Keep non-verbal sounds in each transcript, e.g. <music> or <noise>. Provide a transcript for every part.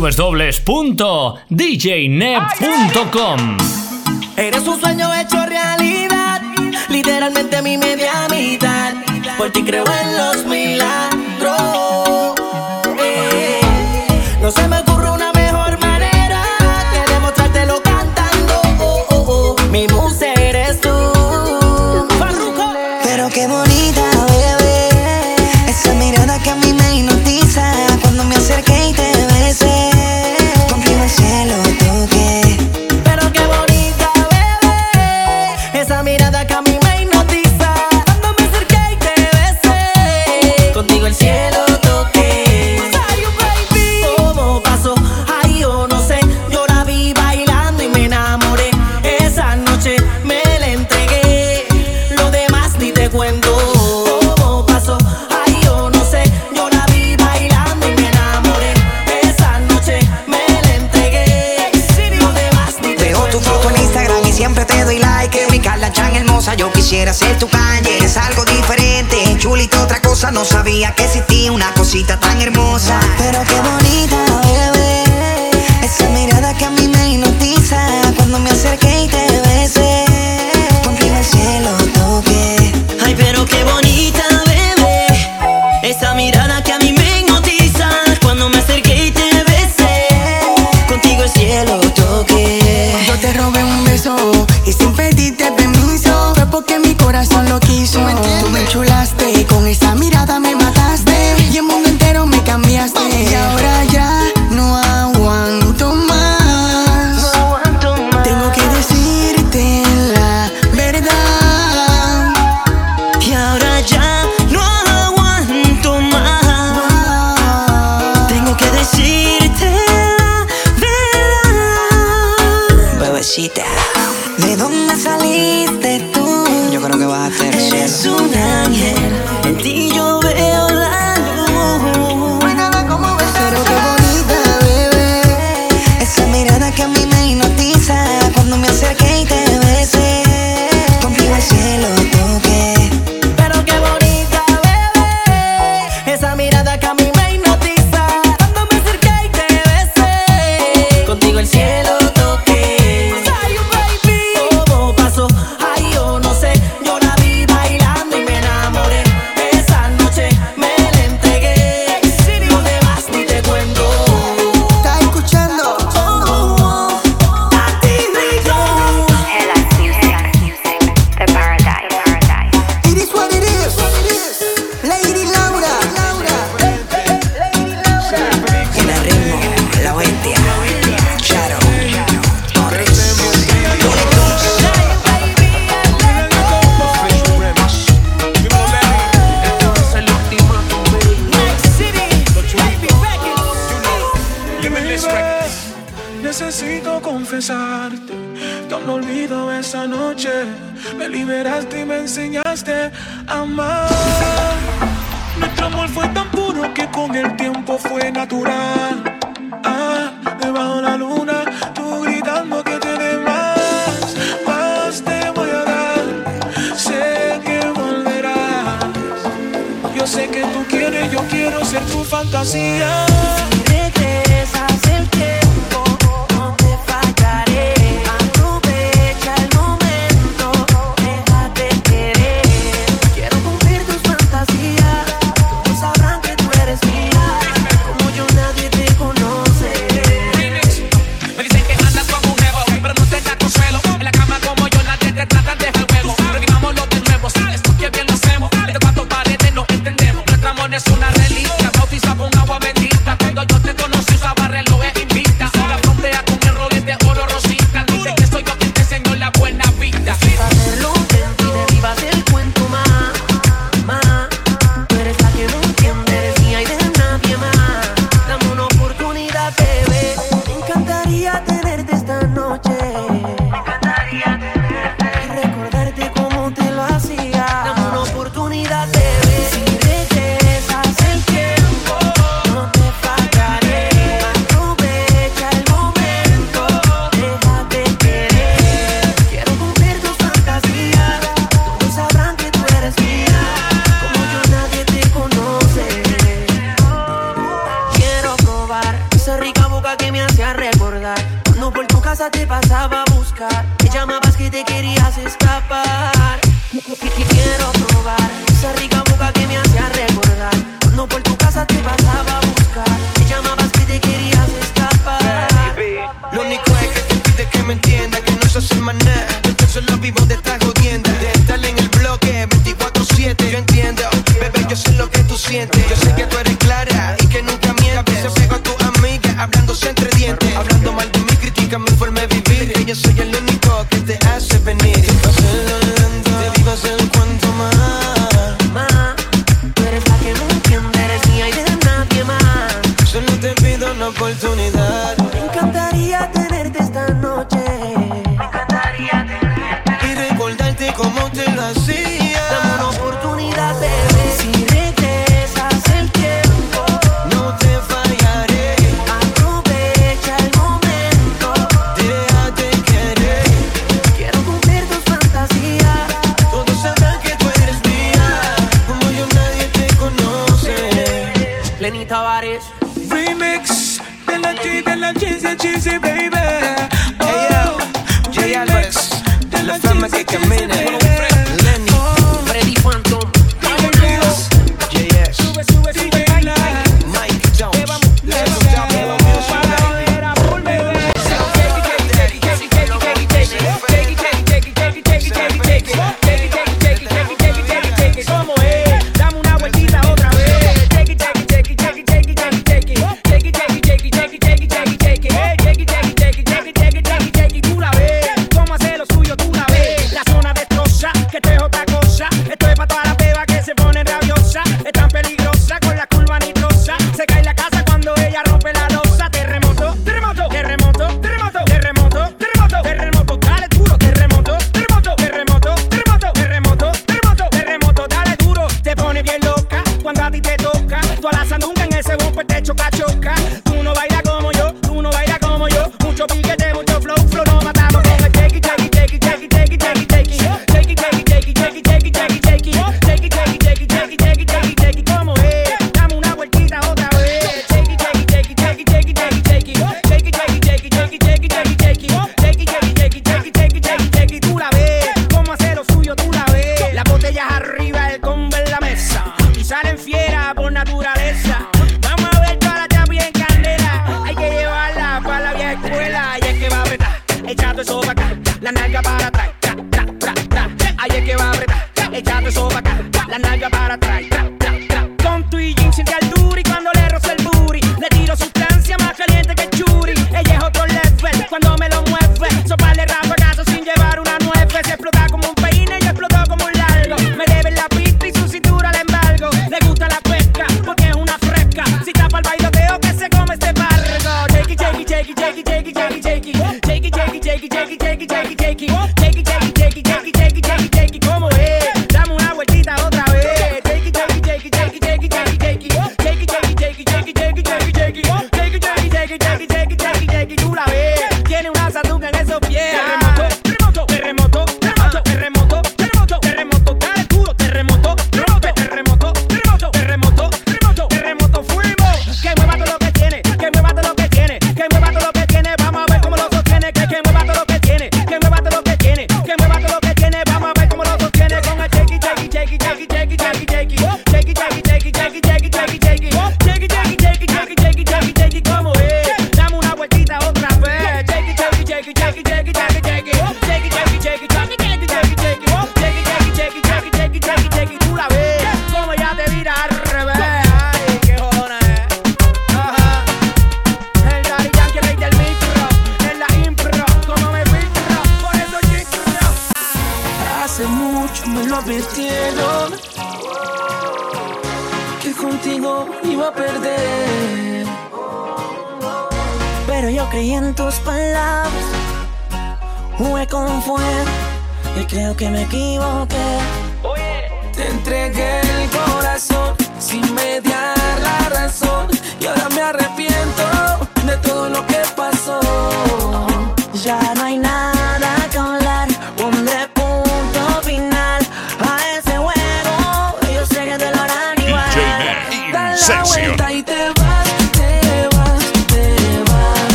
www.djneb.com. Eres un sueño hecho realidad, literalmente mi media mitad. Por ti creo en los milagros fantasía.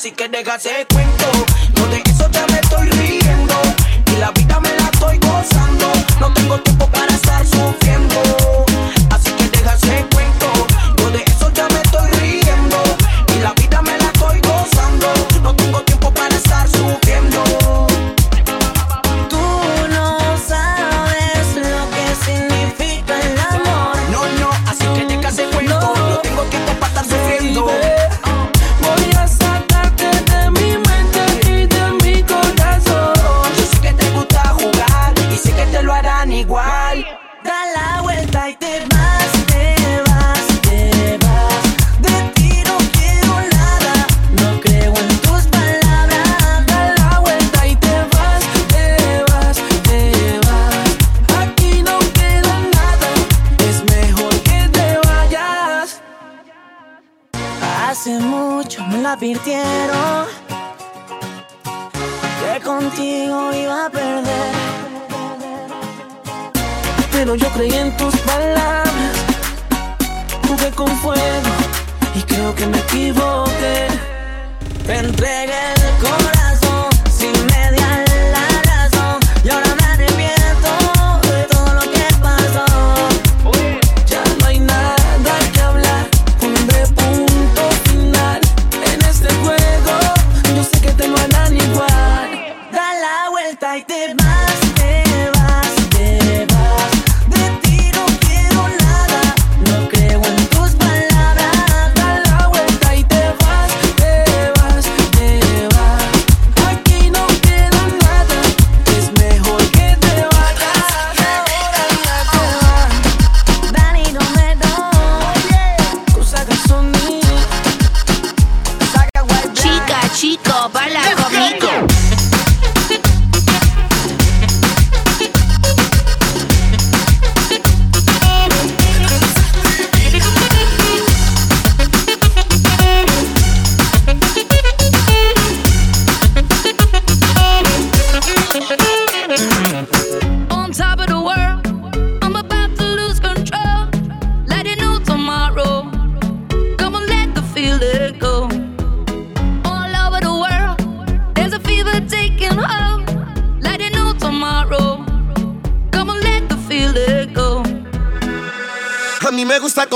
así que déjase cuento. No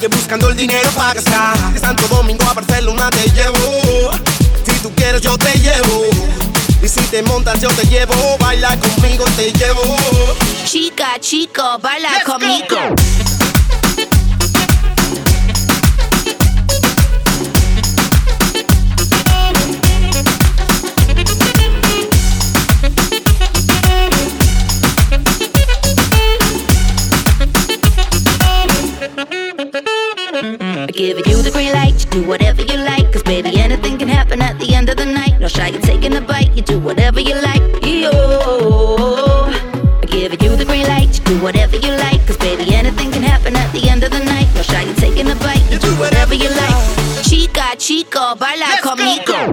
Calle buscando el dinero para gastar. De Santo Domingo a Barcelona te llevo. Si tú quieres yo te llevo. Y si te montas yo te llevo. Baila conmigo te llevo. Chica, chico, baila Let's conmigo. Do whatever you like. Cause baby, anything can happen at the end of the night. No shy, you're taking a bite, you do whatever you like. Yo, I give you the green light, you do whatever you like. Cause baby, anything can happen at the end of the night. No shy, you're taking a bite, you do whatever you like. Chica, chico, baila Let's go. conmigo. Baila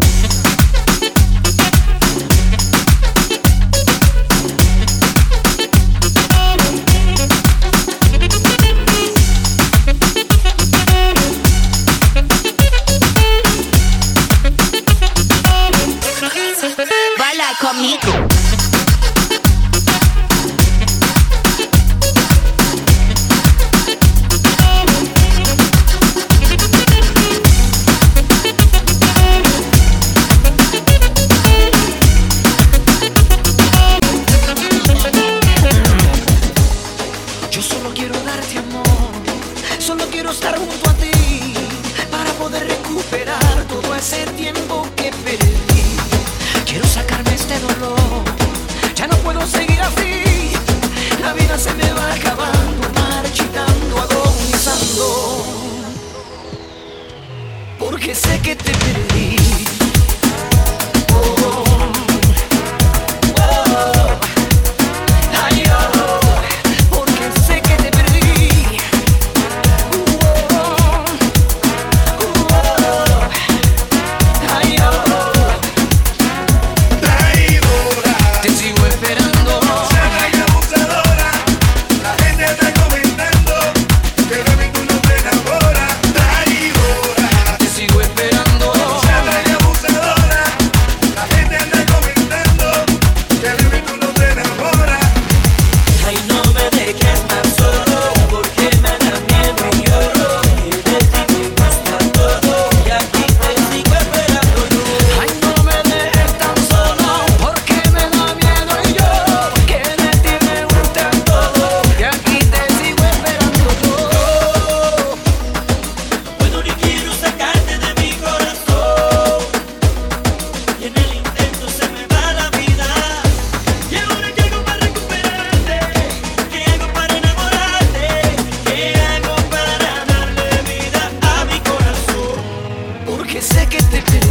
addicted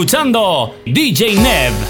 escuchando DJ Neb.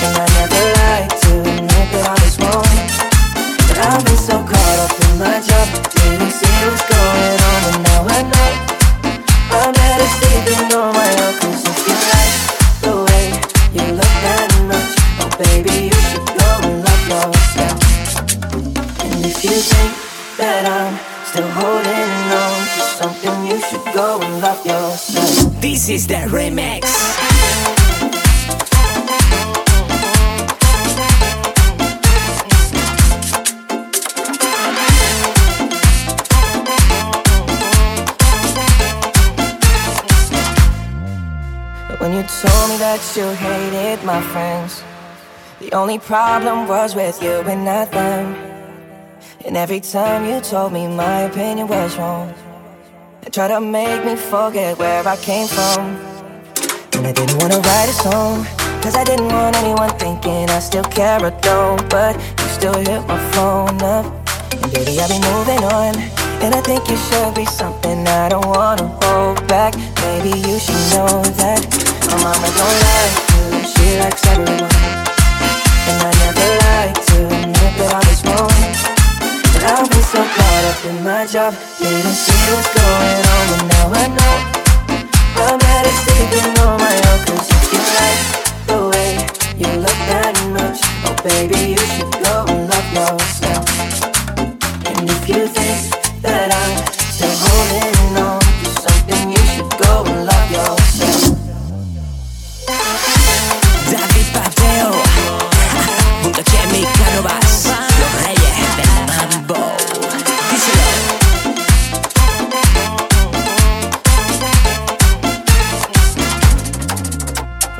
And I never like to admit that I was wrong. But I've been so caught up in my job Didn't see what's going on But now I know. I'm better sleeping on my own if you like the way you look that much. Oh baby, you should go and love yourself. And if you think that I'm still holding on to something You should go and love yourself. This is the remix told me that you hated my friends, the only problem was with you and not them. And every time you told me my opinion was wrong, and tried to make me forget where I came from. And I didn't wanna write a song, cause I didn't want anyone thinking I still care or don't. But you still hit my phone up, and baby, I'll be moving on. And I think you should be something I don't wanna hold back. Maybe you should know that my mama don't like you, she likes everyone. And I never like to admit that I was wrong. But I've so caught up in my job, didn't see what's going on. But now I know I'm better sleeping on my own. Cause you like the way you look that much, oh baby, you should go and love yourself. And if you think that I'm still holding on to something, you should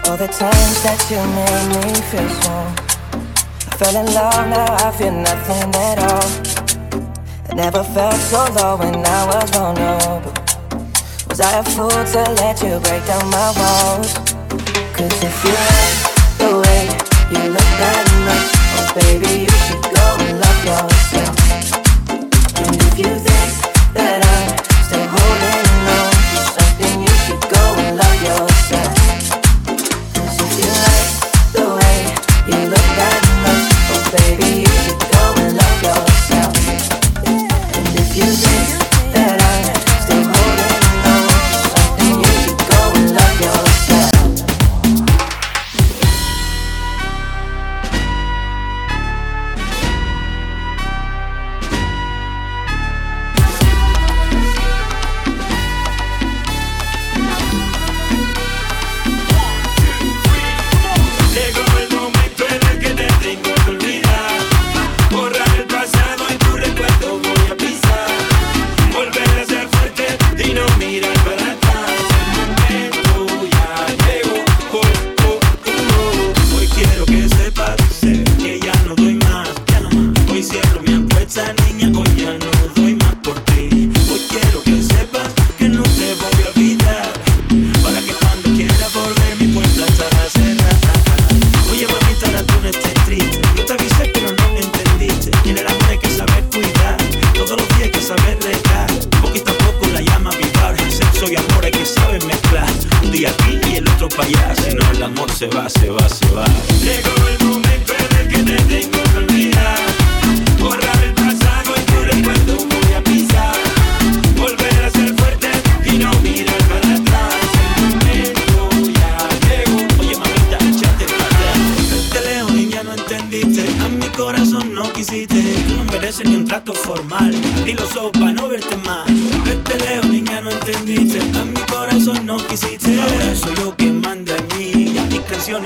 All the times that you made me feel small I fell in love, now I feel nothing at all. I never felt so low when I was vulnerable. Was I a fool to let you break down my walls? Cause if you like the way you look that much? Oh baby,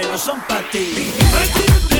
no son para ti.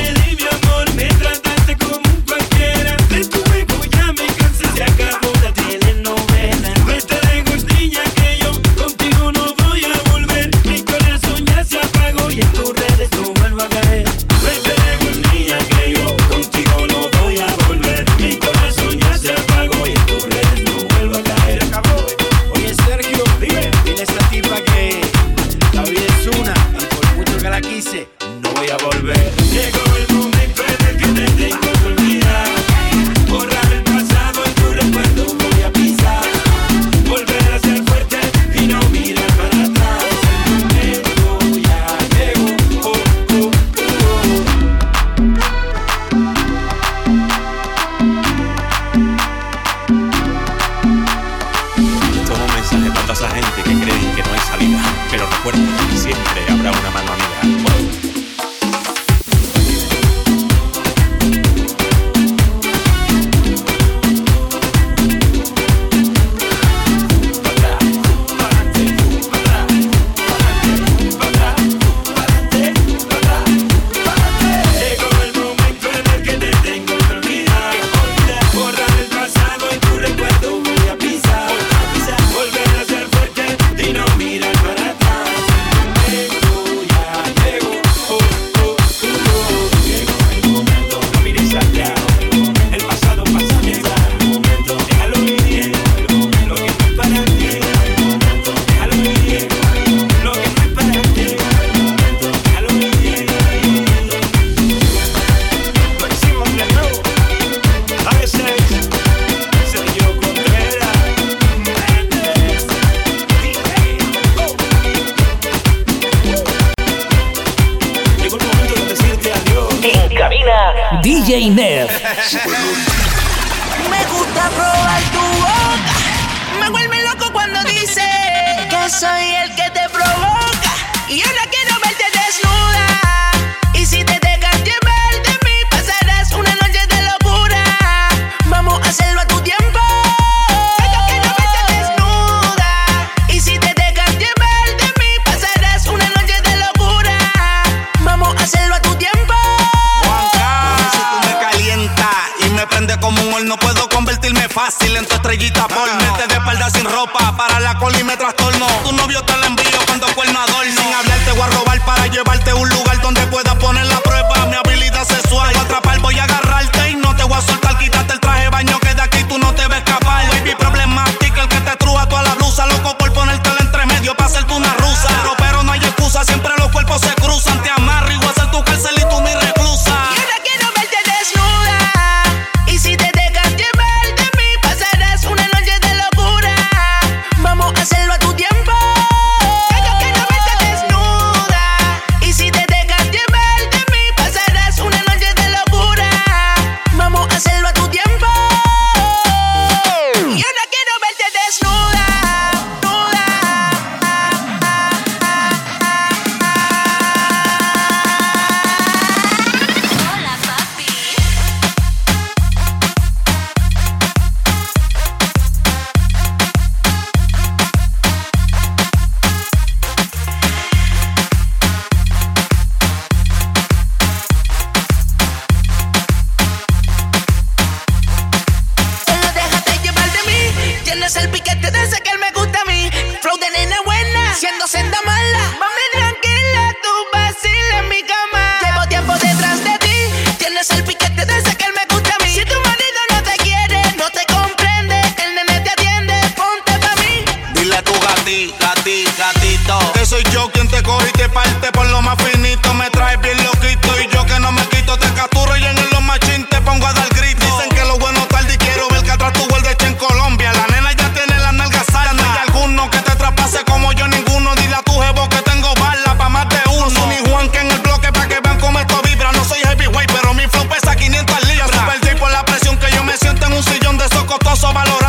famoso valor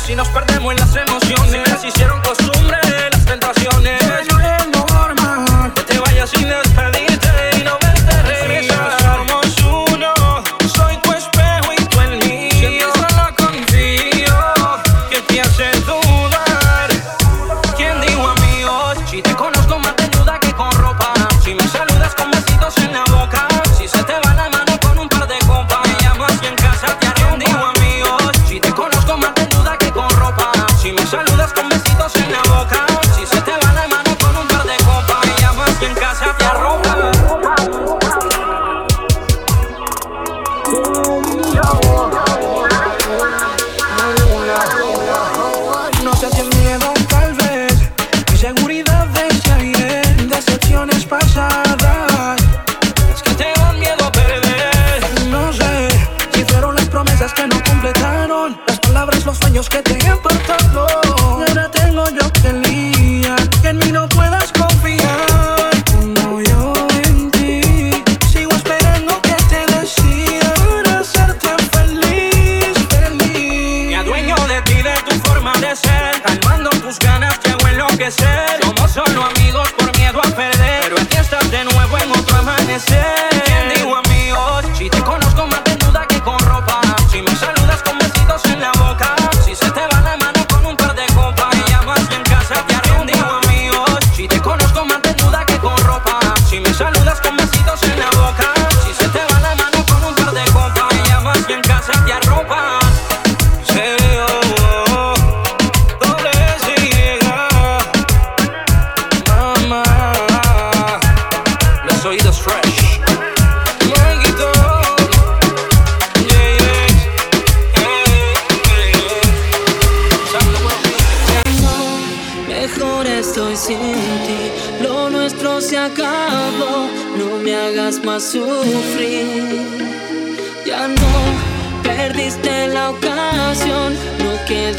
si nos perdemos en las emociones?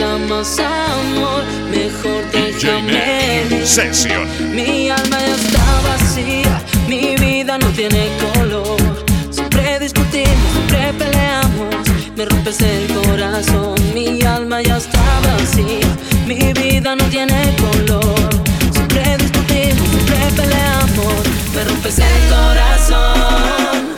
más amor, mejor déjame Sesión. Mi alma ya está vacía, mi vida no tiene color. Siempre discutimos, siempre peleamos, me rompes el corazón. Mi alma ya está vacía, mi vida no tiene color. Siempre discutimos, siempre peleamos, me rompes el corazón.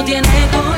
no tiene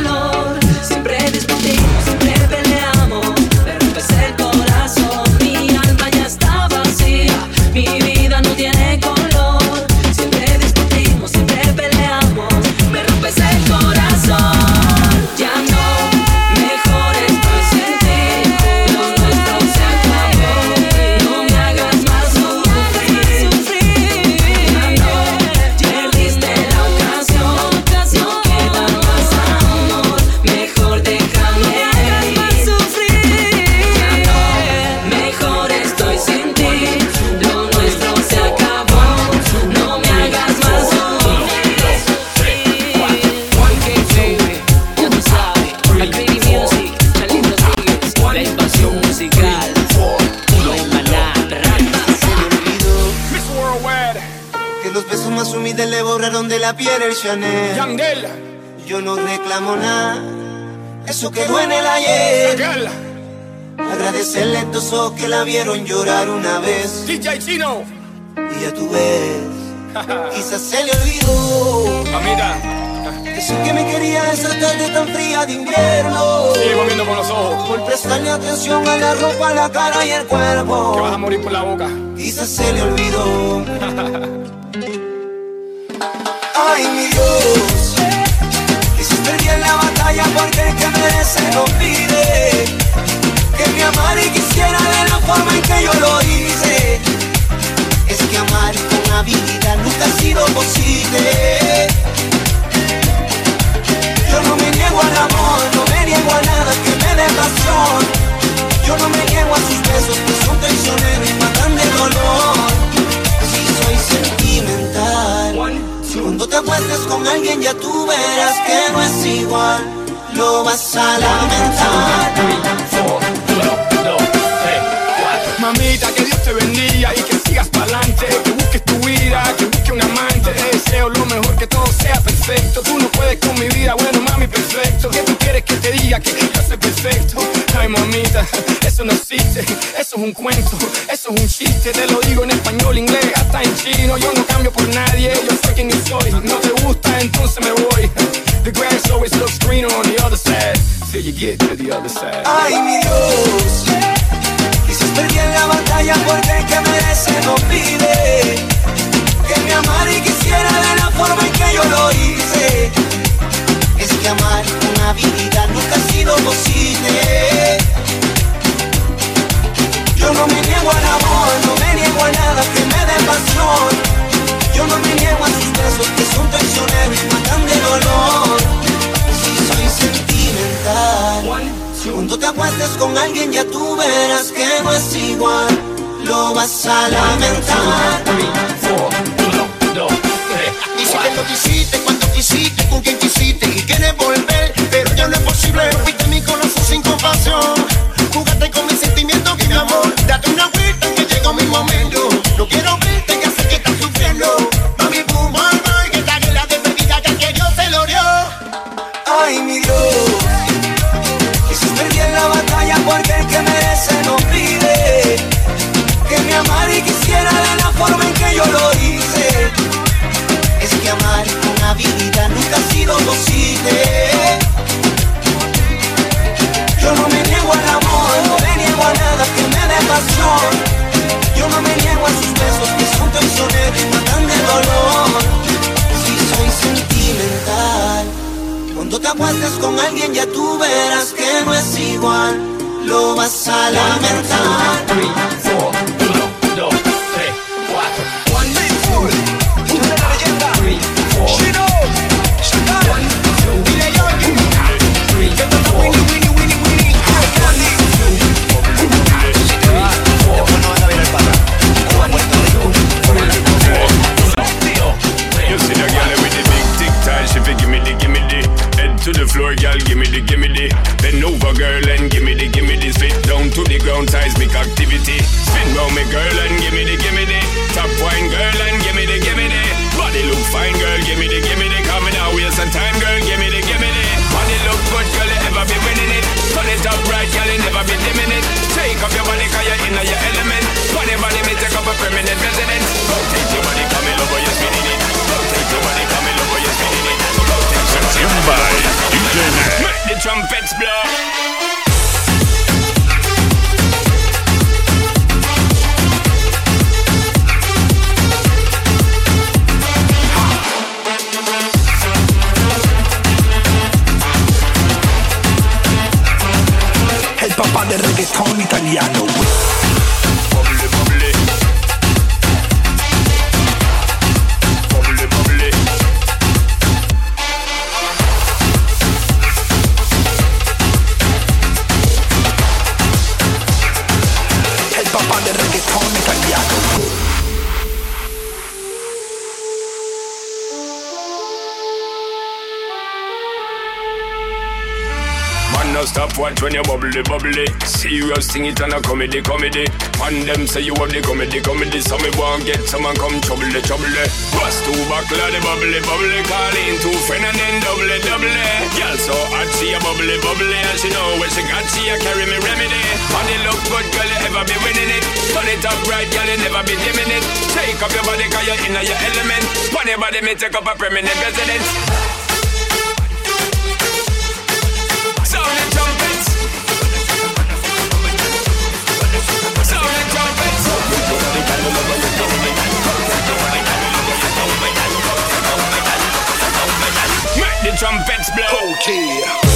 Chanel. Yandel. Yo no reclamo nada, eso quedó en el ayer. Agradecerle a estos ojos que la vieron llorar una vez. DJ Chino. Y ya tú ves, <laughs> quizás se le olvidó. Ah, Mamita. Decir que me quería esa tarde tan fría de invierno. Sigue moviendo con los ojos. Por prestarle atención a la ropa, la cara y el cuerpo. Que vas a morir por la boca. Quizás se le olvidó. <laughs> Ay, mi Dios, hiciste bien la batalla porque el que merece lo pide. Que me amara y quisiera de la forma en que yo lo hice. Es que amar con habilidad nunca ha sido posible. Yo no me niego al amor, no me niego a nada que me dé pasión. Yo no me niego a sus besos, que son traicioneros y matan de dolor. Acuestes con alguien ya tú verás que no es igual. Lo vas a lamentar. Mamita, que Dios te bendiga y que sigas pa'lante. Que busques tu vida, que busques un amante. Deseo lo mejor, que todo sea perfecto. Tú no puedes con mi vida, bueno, mami, perfecto. ¿Qué tú quieres que te diga? Que yo soy perfecto. Ay, mamita, eso no existe. Eso es un cuento, eso es un chiste. Te lo digo en español, inglés, hasta en chino. Yo no cambio por nadie, yo soy quien yo soy. No te gusta, entonces me voy. The grass always looks greener on the other side. Till you get to the other side. Ay, mi Dios. Quizás perdí en la batalla porque el que merece no pide. Que me amara y quisiera de la forma en que yo lo hice. Es que amar una vida nunca ha sido posible. Yo no me niego al amor, no me niego a nada que me dé pasión. Yo no me niego a sus besos que son traicioneros y matan de dolor. Si soy sentimental. Cuando te acuestes con alguien ya tú verás que no es igual. Lo vas a lamentar. Dice que lo quisiste quisiste, con quien quisiste y quieres volver, pero ya no es posible. Fuiste mi corazón sin compasión. Jugaste con mis sentimientos y mi amor. Date una vuelta que llegó mi momento. No quiero sido posible. Yo no me niego al amor, no me niego a nada que me dé pasión. Yo no me niego a sus besos que son traicioneros y matan de dolor. Si soy sentimental. Cuando te acuestes con alguien ya tú verás que no es igual. Lo vas a lamentar. You floor, girl, gimme the gimme the Bend over, girl, and gimme the gimme the Spit down to the ground, seismic activity Spin round me, girl, and gimme the gimme the Top wine, girl, and gimme the gimme the Body look fine, girl, gimme the gimme the Coming out, waste some time, girl, gimme the gimme the Body look good, girl, you ever be winning it Turn it up right, girl, you never be dimming it Take up your body, cause you're in your element Body, body, me take up a permanent residence Rotate your body, come in over, you're spinning it Rotate your body, come in over, you're spinning it Sección by Make the trumpets blow del reggaetón italiano. When you bubbly, bubbly. Serious sing it and a comedy, comedy. Man, them say you have the comedy, comedy. So me want get someone come trouble, trouble. Bust two buckle the bubbly, bubbly. Call in two friend and then double, double. Girl so hot, she a bubbly, bubbly. And she know when she got, she a carry me remedy. Body look good, girl, you ever be winning it. Turn it up right, girl, you never be dimming it. Take up your body, cause you're in your element. Body, body, me take up a permanent residence. Trumpets blow. Okay.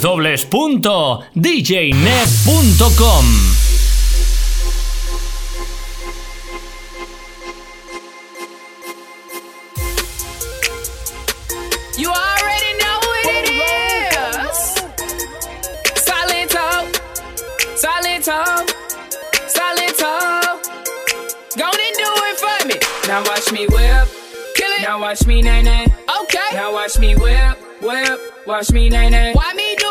www.djnev.com You already know what watch me nae nae. Okay. Now watch me whip, whip. Watch me nae nae. Why me do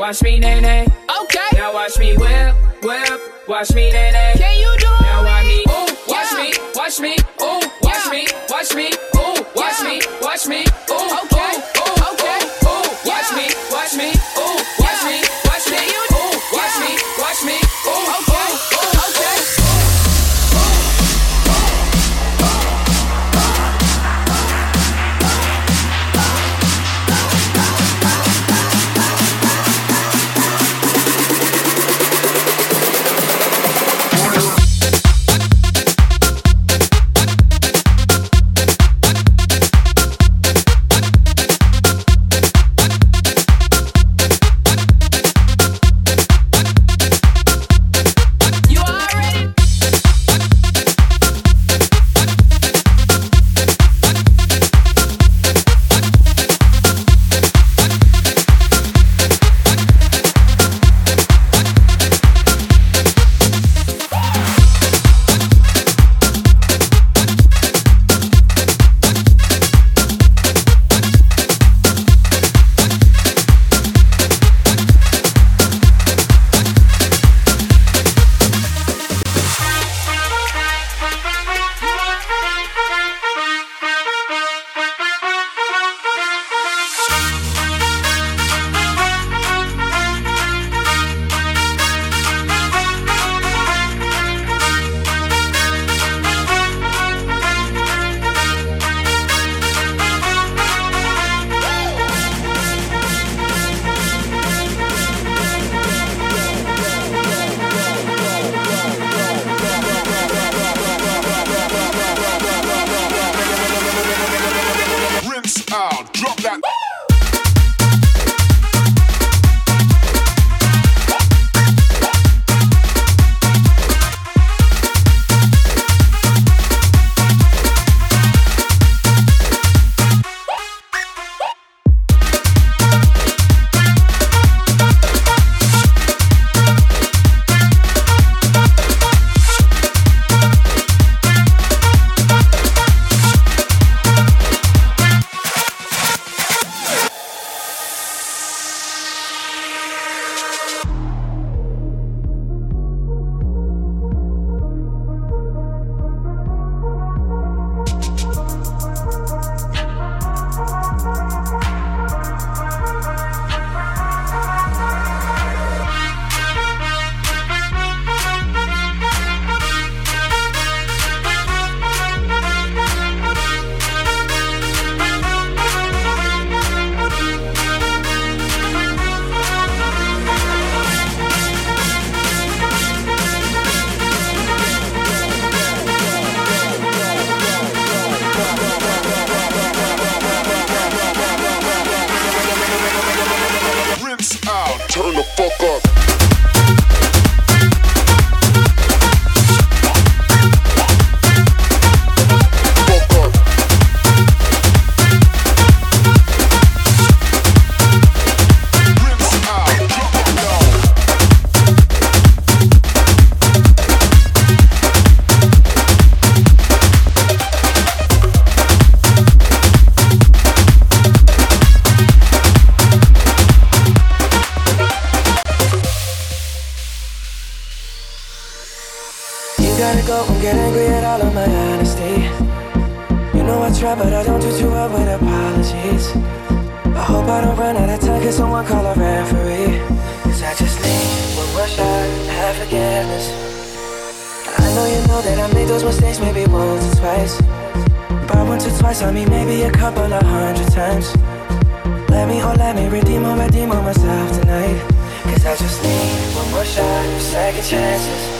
Watch me nae nae. Okay. Now watch me whip, whip. Watch me nae nae. Can you do it? Now watch me, ooh, watch me, watch me, Gotta get angry at all of my honesty. You know I try, but I don't do too well with apologies. I hope I don't run out of time, cause someone call a referee. Cause I just need one more shot, have forgiveness. I know you know that I made those mistakes maybe once or twice. But once or twice, I mean maybe a couple of hundred times. Let me, oh let me redeem or redeem on myself tonight. Cause I just need one more shot, second chances.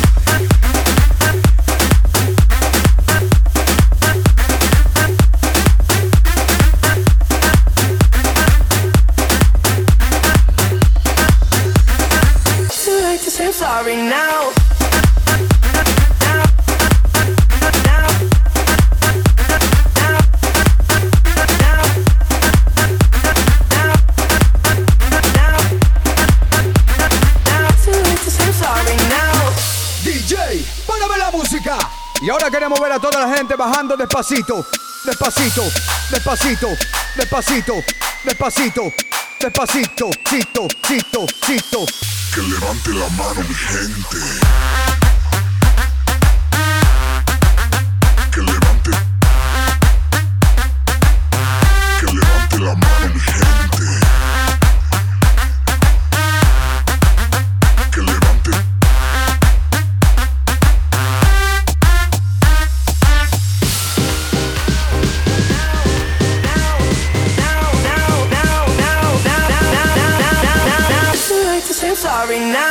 a toda la gente bajando despacito, despacito, despacito, despacito, despacito, despacito, cito, cito, cito. Que levante la mano mi gente. sorry now.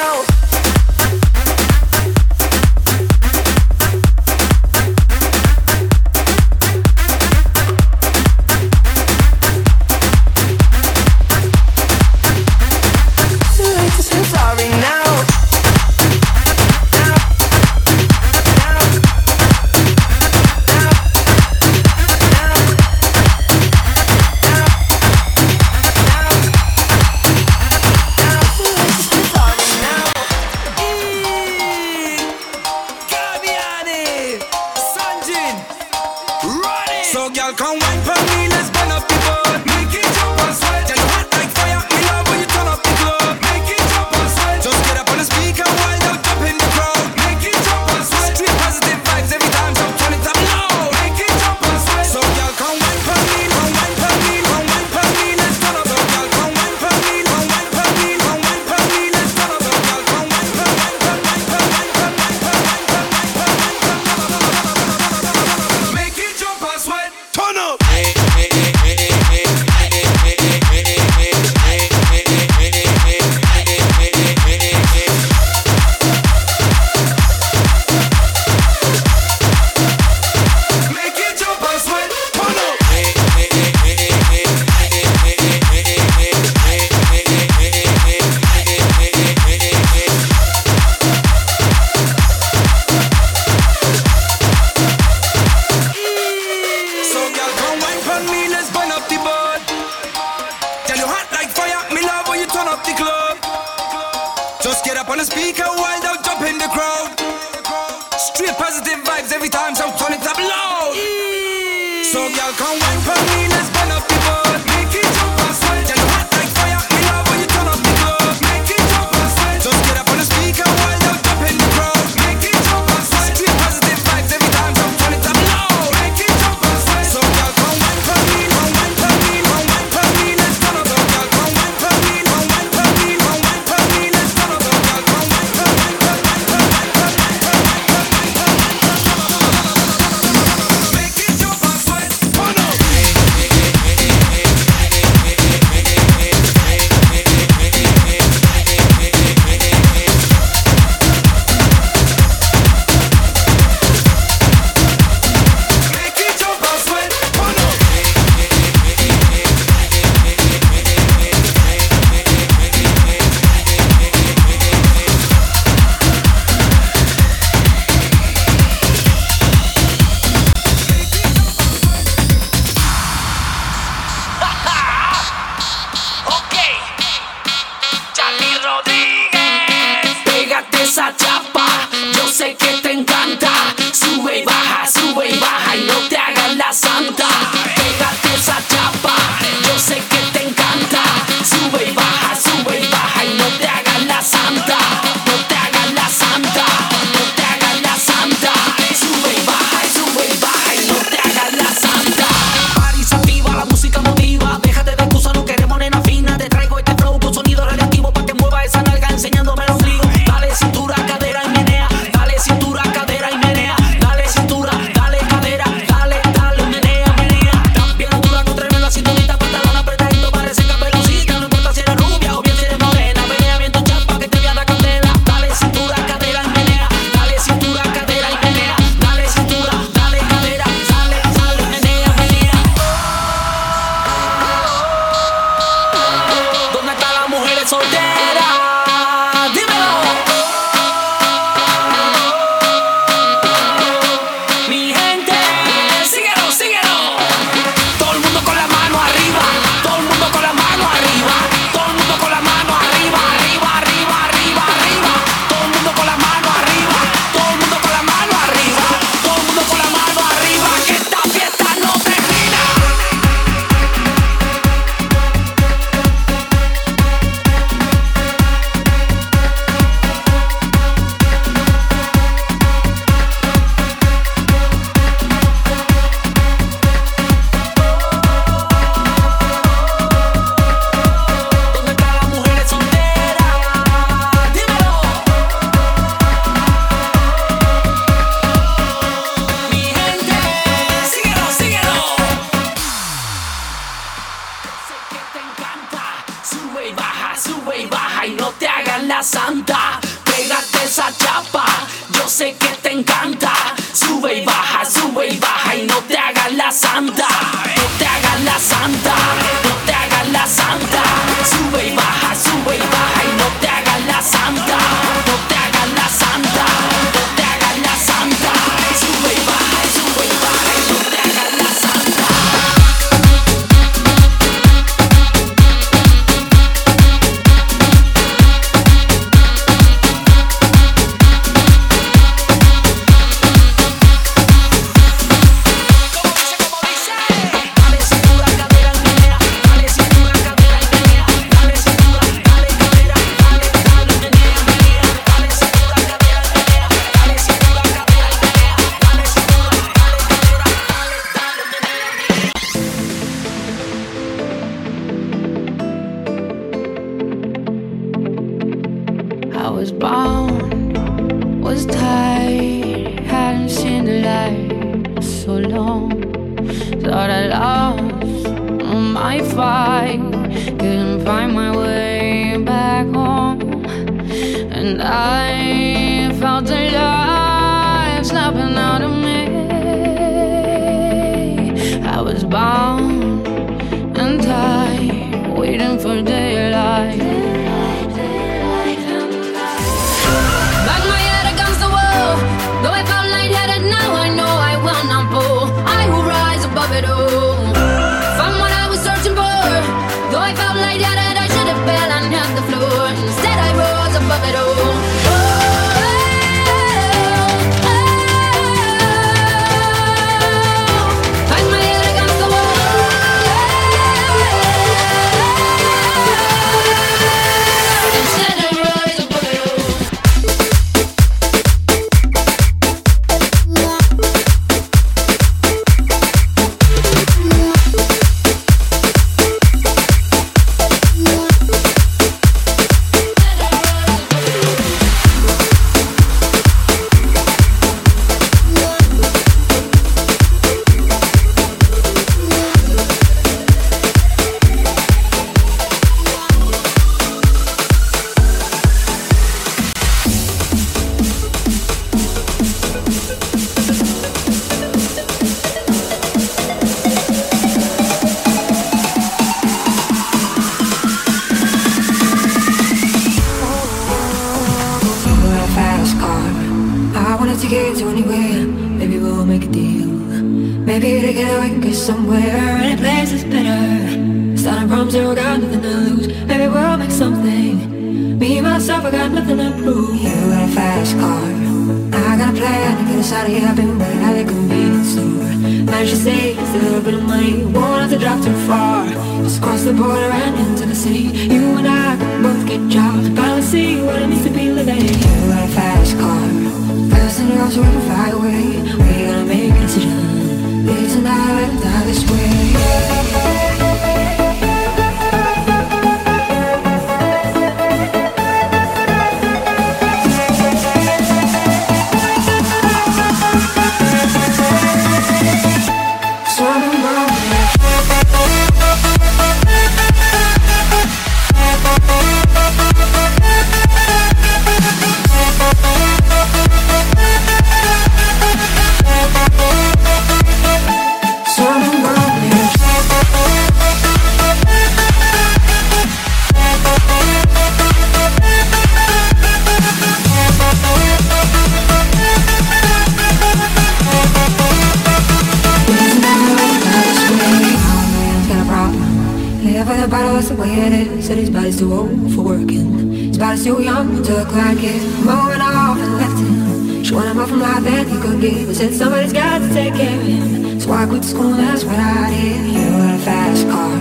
Way it is. Said his body's too old for working. His body's too young to look like it. Moving off and left him. She wanted more from life than he could give. I said somebody's got to take care of him. So I quit school, and that's what I did. You got a fast car.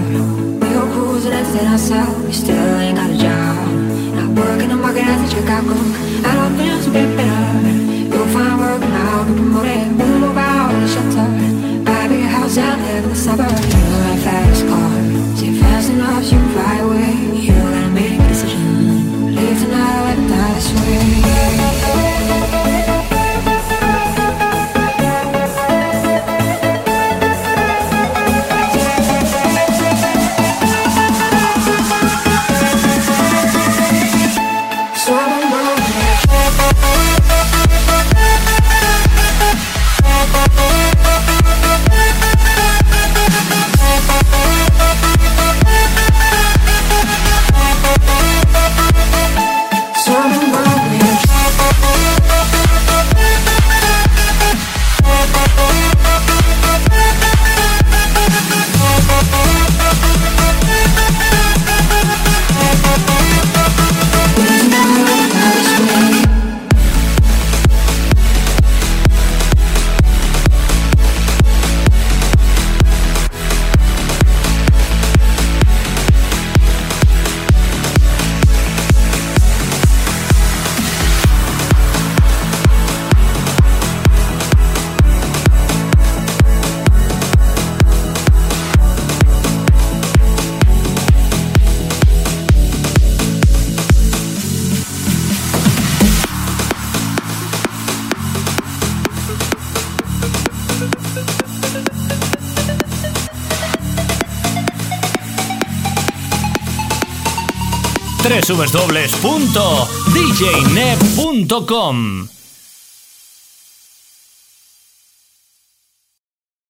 We go cruising and set ourselves. We still ain't got a job. Not working the market as a checkout cook. I don't think to get better. You'll find work now, be promoted. We'll move out of the shelter. Buy a bigger house out there in the suburbs. You got a fast fast enough, you www.djnet.com